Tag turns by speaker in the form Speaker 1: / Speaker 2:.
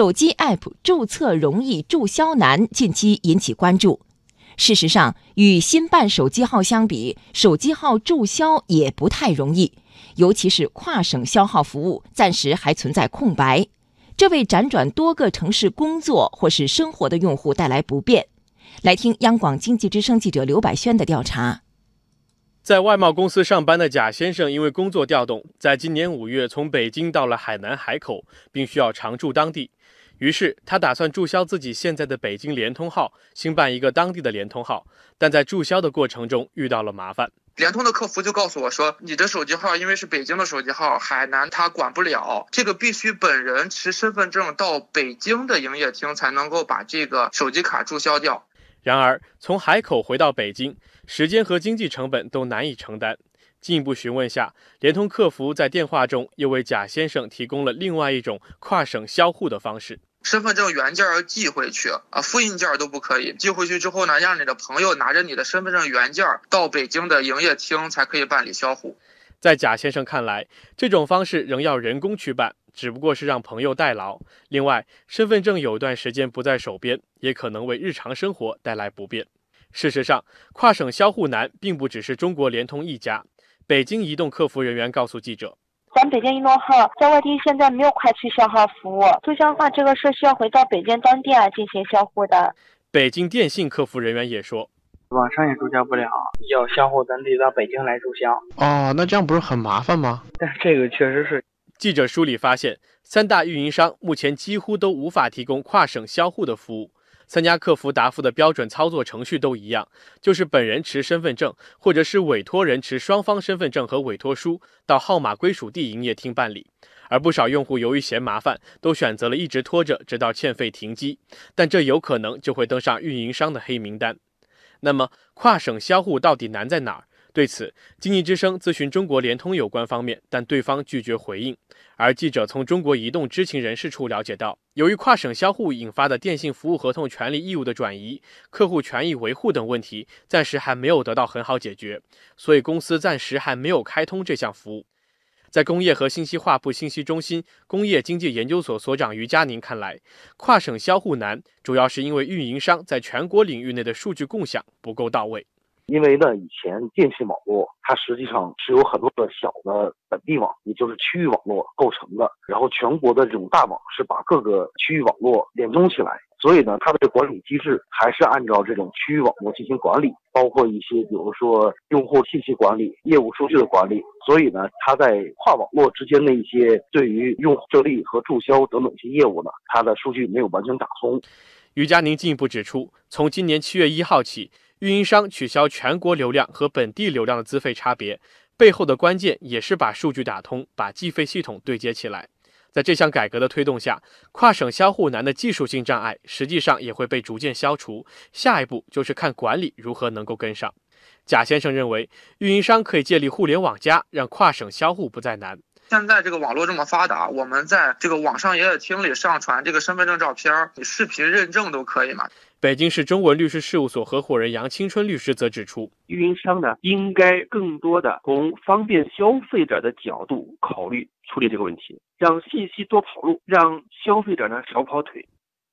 Speaker 1: 手机 App 注册容易注销难近期引起关注。事实上，与新办手机号相比，手机号注销也不太容易，尤其是跨省销号服务暂时还存在空白，这为辗转多个城市工作或是生活的用户带来不便。来听央广经济之声记者刘百轩的调查。
Speaker 2: 在外贸公司上班的贾先生，因为工作调动，在今年五月从北京到了海南海口，并需要常驻当地。于是他打算注销自己现在的北京联通号，新办一个当地的联通号。但在注销的过程中遇到了麻烦，
Speaker 3: 联通的客服就告诉我说：“你的手机号因为是北京的手机号，海南他管不了，这个必须本人持身份证到北京的营业厅才能够把这个手机卡注销掉。”
Speaker 2: 然而，从海口回到北京，时间和经济成本都难以承担。进一步询问下，联通客服在电话中又为贾先生提供了另外一种跨省销户的方式。
Speaker 3: 身份证原件要寄回去啊，复印件都不可以。寄回去之后呢，让你的朋友拿着你的身份证原件到北京的营业厅才可以办理销户。
Speaker 2: 在贾先生看来，这种方式仍要人工去办，只不过是让朋友代劳。另外，身份证有一段时间不在手边，也可能为日常生活带来不便。事实上，跨省销户难并不只是中国联通一家。北京移动客服人员告诉记者。
Speaker 4: 咱北京移动号在外地现在没有快区销号服务，注销的话，这个是需要回到北京当店进行销户的。
Speaker 2: 北京电信客服人员也说，
Speaker 5: 网上也注销不了，要销户咱得到北京来注销。
Speaker 6: 哦，那这样不是很麻烦吗？
Speaker 5: 但这个确实是。
Speaker 2: 记者梳理发现，三大运营商目前几乎都无法提供跨省销户的服务。三家客服答复的标准操作程序都一样，就是本人持身份证，或者是委托人持双方身份证和委托书，到号码归属地营业厅办理。而不少用户由于嫌麻烦，都选择了一直拖着，直到欠费停机。但这有可能就会登上运营商的黑名单。那么，跨省销户到底难在哪儿？对此，经济之声咨询中国联通有关方面，但对方拒绝回应。而记者从中国移动知情人士处了解到，由于跨省销户引发的电信服务合同权利义务的转移、客户权益维护等问题，暂时还没有得到很好解决，所以公司暂时还没有开通这项服务。在工业和信息化部信息中心工业经济研究所所长于佳宁看来，跨省销户难，主要是因为运营商在全国领域内的数据共享不够到位。
Speaker 7: 因为呢，以前电信网络它实际上是有很多的小的本地网，也就是区域网络构成的。然后全国的这种大网是把各个区域网络连通起来，所以呢，它的管理机制还是按照这种区域网络进行管理，包括一些比如说用户信息管理、业务数据的管理。所以呢，它在跨网络之间的一些对于用户设立和注销等等一些业务呢，它的数据没有完全打通。
Speaker 2: 于佳宁进一步指出，从今年七月一号起。运营商取消全国流量和本地流量的资费差别，背后的关键也是把数据打通，把计费系统对接起来。在这项改革的推动下，跨省销户难的技术性障碍实际上也会被逐渐消除。下一步就是看管理如何能够跟上。贾先生认为，运营商可以建立互联网加，让跨省销户不再难。
Speaker 3: 现在这个网络这么发达，我们在这个网上营业厅里上传这个身份证照片，你视频认证都可以嘛？
Speaker 2: 北京市中文律师事务所合伙人杨青春律师则指出，
Speaker 8: 运营商呢应该更多的从方便消费者的角度考虑处理这个问题，让信息多跑路，让消费者呢少跑腿。